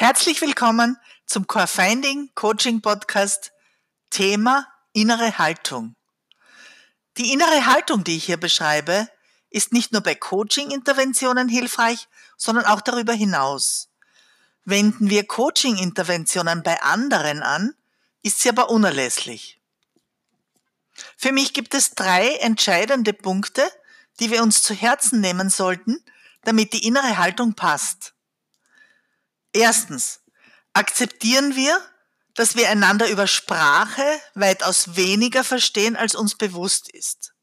Herzlich willkommen zum Core Finding Coaching Podcast Thema innere Haltung. Die innere Haltung, die ich hier beschreibe, ist nicht nur bei Coaching-Interventionen hilfreich, sondern auch darüber hinaus. Wenden wir Coaching-Interventionen bei anderen an, ist sie aber unerlässlich. Für mich gibt es drei entscheidende Punkte, die wir uns zu Herzen nehmen sollten, damit die innere Haltung passt. Erstens, akzeptieren wir, dass wir einander über Sprache weitaus weniger verstehen, als uns bewusst ist.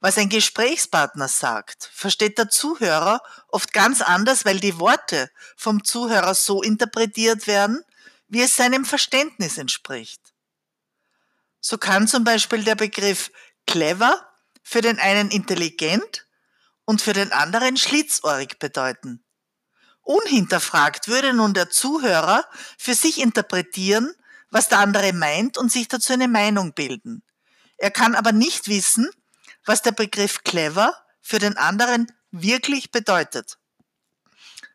Was ein Gesprächspartner sagt, versteht der Zuhörer oft ganz anders, weil die Worte vom Zuhörer so interpretiert werden, wie es seinem Verständnis entspricht. So kann zum Beispiel der Begriff clever für den einen intelligent und für den anderen schlitzohrig bedeuten. Unhinterfragt würde nun der Zuhörer für sich interpretieren, was der andere meint und sich dazu eine Meinung bilden. Er kann aber nicht wissen, was der Begriff clever für den anderen wirklich bedeutet.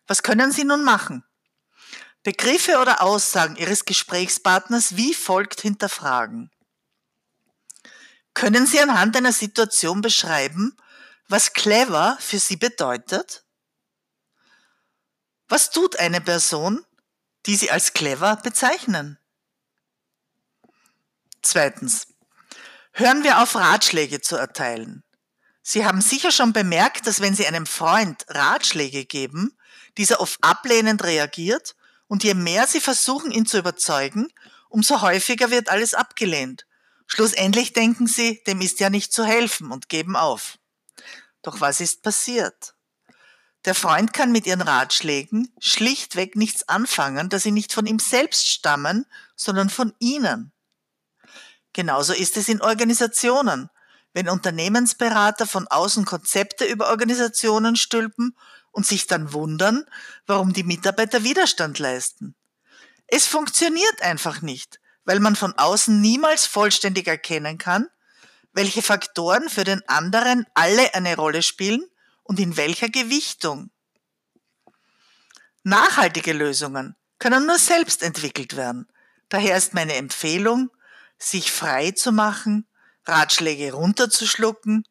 Was können Sie nun machen? Begriffe oder Aussagen Ihres Gesprächspartners wie folgt hinterfragen. Können Sie anhand einer Situation beschreiben, was clever für Sie bedeutet? Was tut eine Person, die Sie als clever bezeichnen? Zweitens. Hören wir auf, Ratschläge zu erteilen. Sie haben sicher schon bemerkt, dass wenn Sie einem Freund Ratschläge geben, dieser oft ablehnend reagiert und je mehr Sie versuchen, ihn zu überzeugen, umso häufiger wird alles abgelehnt. Schlussendlich denken Sie, dem ist ja nicht zu helfen und geben auf. Doch was ist passiert? Der Freund kann mit ihren Ratschlägen schlichtweg nichts anfangen, da sie nicht von ihm selbst stammen, sondern von ihnen. Genauso ist es in Organisationen. Wenn Unternehmensberater von außen Konzepte über Organisationen stülpen und sich dann wundern, warum die Mitarbeiter Widerstand leisten. Es funktioniert einfach nicht, weil man von außen niemals vollständig erkennen kann, welche Faktoren für den anderen alle eine Rolle spielen und in welcher Gewichtung. Nachhaltige Lösungen können nur selbst entwickelt werden. Daher ist meine Empfehlung, sich frei zu machen, Ratschläge runterzuschlucken,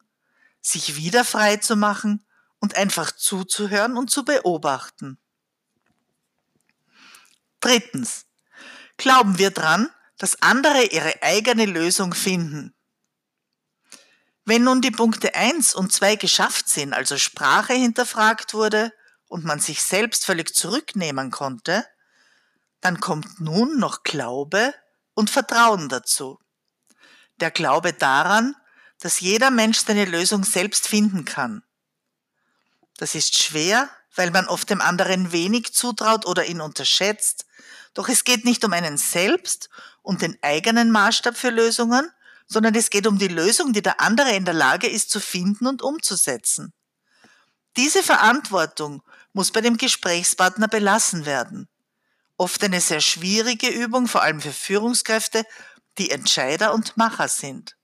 sich wieder frei zu machen und einfach zuzuhören und zu beobachten. Drittens. Glauben wir dran, dass andere ihre eigene Lösung finden. Wenn nun die Punkte 1 und 2 geschafft sind, also Sprache hinterfragt wurde und man sich selbst völlig zurücknehmen konnte, dann kommt nun noch Glaube und Vertrauen dazu. Der Glaube daran, dass jeder Mensch seine Lösung selbst finden kann. Das ist schwer, weil man oft dem anderen wenig zutraut oder ihn unterschätzt, doch es geht nicht um einen selbst und den eigenen Maßstab für Lösungen, sondern es geht um die Lösung, die der andere in der Lage ist zu finden und umzusetzen. Diese Verantwortung muss bei dem Gesprächspartner belassen werden. Oft eine sehr schwierige Übung, vor allem für Führungskräfte, die Entscheider und Macher sind.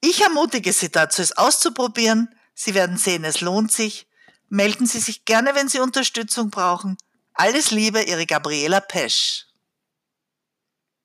Ich ermutige Sie dazu, es auszuprobieren. Sie werden sehen, es lohnt sich. Melden Sie sich gerne, wenn Sie Unterstützung brauchen. Alles Liebe, Ihre Gabriela Pesch.